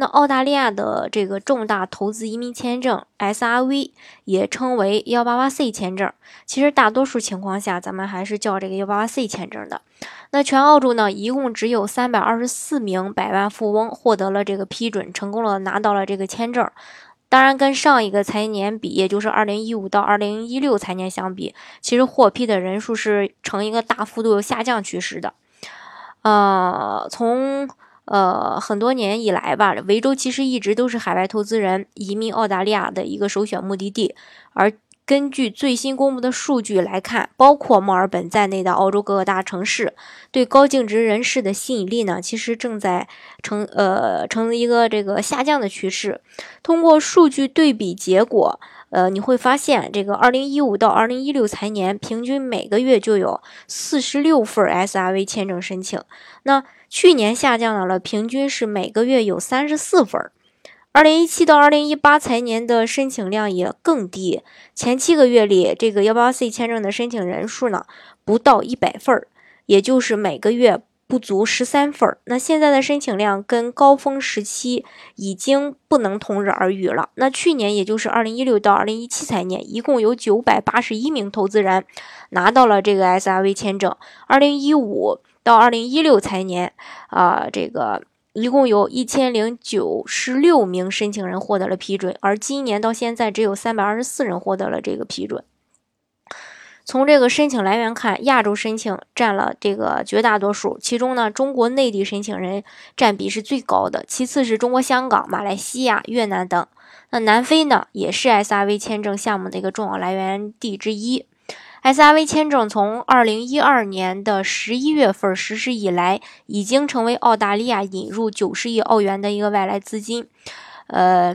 那澳大利亚的这个重大投资移民签证 SRV 也称为幺八八 C 签证，其实大多数情况下咱们还是叫这个幺八八 C 签证的。那全澳洲呢，一共只有三百二十四名百万富翁获得了这个批准，成功了拿到了这个签证。当然，跟上一个财年比，也就是二零一五到二零一六财年相比，其实获批的人数是呈一个大幅度下降趋势的。呃，从呃，很多年以来吧，维州其实一直都是海外投资人移民澳大利亚的一个首选目的地。而根据最新公布的数据来看，包括墨尔本在内的澳洲各个大城市对高净值人士的吸引力呢，其实正在呈呃呈一个这个下降的趋势。通过数据对比结果，呃，你会发现这个二零一五到二零一六财年平均每个月就有四十六份 SRV 签证申请。那去年下降到了，平均是每个月有三十四份。二零一七到二零一八财年的申请量也更低，前七个月里，这个幺八 C 签证的申请人数呢不到一百份儿，也就是每个月不足十三份儿。那现在的申请量跟高峰时期已经不能同日而语了。那去年，也就是二零一六到二零一七财年，一共有九百八十一名投资人拿到了这个 SRV 签证。二零一五到二零一六财年，啊，这个一共有一千零九十六名申请人获得了批准，而今年到现在只有三百二十四人获得了这个批准。从这个申请来源看，亚洲申请占了这个绝大多数，其中呢，中国内地申请人占比是最高的，其次是中国香港、马来西亚、越南等。那南非呢，也是 SRV 签证项目的一个重要来源地之一。SRV 签证从二零一二年的十一月份实施以来，已经成为澳大利亚引入九十亿澳元的一个外来资金，呃，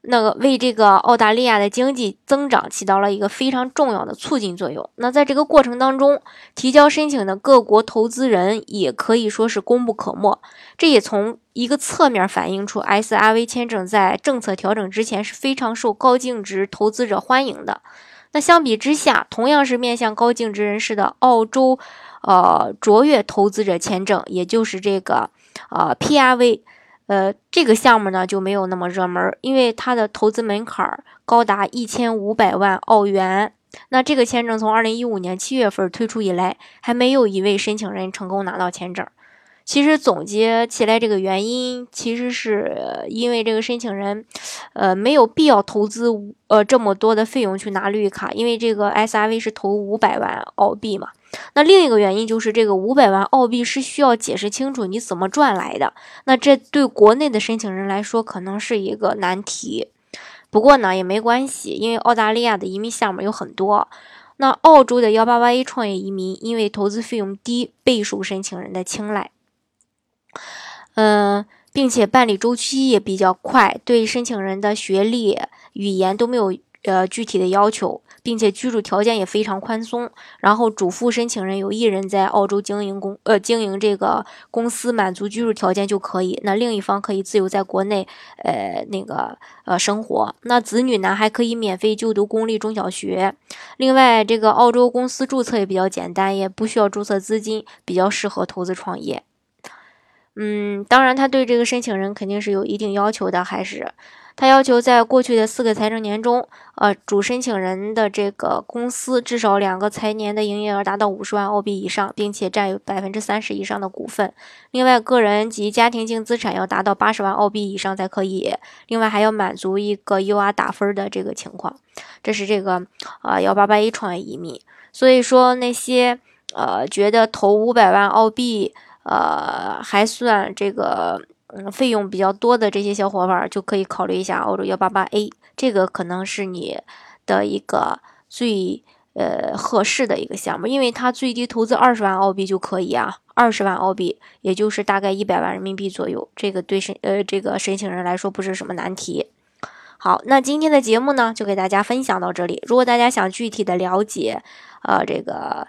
那个为这个澳大利亚的经济增长起到了一个非常重要的促进作用。那在这个过程当中，提交申请的各国投资人也可以说是功不可没。这也从一个侧面反映出 SRV 签证在政策调整之前是非常受高净值投资者欢迎的。那相比之下，同样是面向高净值人士的澳洲，呃，卓越投资者签证，也就是这个，呃，PRV，呃，这个项目呢就没有那么热门，因为它的投资门槛高达一千五百万澳元。那这个签证从二零一五年七月份推出以来，还没有一位申请人成功拿到签证。其实总结起来，这个原因其实是因为这个申请人，呃，没有必要投资呃这么多的费用去拿绿卡，因为这个 SRV 是投五百万澳币嘛。那另一个原因就是这个五百万澳币是需要解释清楚你怎么赚来的，那这对国内的申请人来说可能是一个难题。不过呢也没关系，因为澳大利亚的移民项目有很多。那澳洲的幺八八 A 创业移民因为投资费用低，备受申请人的青睐。嗯，并且办理周期也比较快，对申请人的学历、语言都没有呃具体的要求，并且居住条件也非常宽松。然后主副申请人有一人在澳洲经营公呃经营这个公司，满足居住条件就可以。那另一方可以自由在国内呃那个呃生活。那子女呢还可以免费就读公立中小学。另外，这个澳洲公司注册也比较简单，也不需要注册资金，比较适合投资创业。嗯，当然，他对这个申请人肯定是有一定要求的，还是他要求在过去的四个财政年中，呃，主申请人的这个公司至少两个财年的营业额达到五十万澳币以上，并且占有百分之三十以上的股份。另外，个人及家庭净资产要达到八十万澳币以上才可以。另外，还要满足一个 UR 打分的这个情况。这是这个呃幺八八一创业移民。所以说，那些呃觉得投五百万澳币。呃，还算这个嗯费用比较多的这些小伙伴就可以考虑一下澳洲幺八八 A，这个可能是你的一个最呃合适的一个项目，因为它最低投资二十万澳币就可以啊，二十万澳币也就是大概一百万人民币左右，这个对申呃这个申请人来说不是什么难题。好，那今天的节目呢，就给大家分享到这里。如果大家想具体的了解，呃，这个